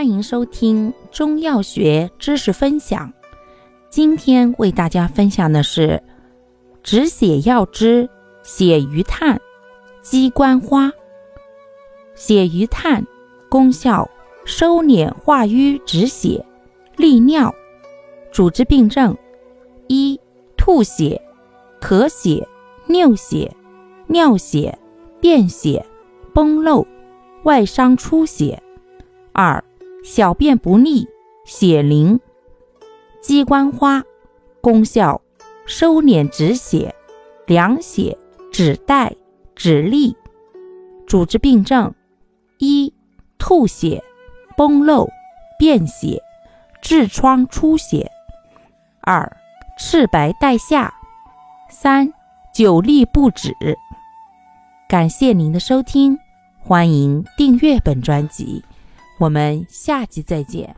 欢迎收听中药学知识分享。今天为大家分享的是止血药之血鱼炭、鸡冠花。血鱼炭功效收敛化瘀止血、利尿。主治病症：一、吐血、咳血、尿血、尿血、便血、崩漏、外伤出血；二、小便不利、血淋。鸡冠花功效收敛止血、凉血、止带、止痢。主治病症：一、吐血、崩漏、便血、痔疮出血；二、赤白带下；三、久痢不止。感谢您的收听，欢迎订阅本专辑。我们下集再见。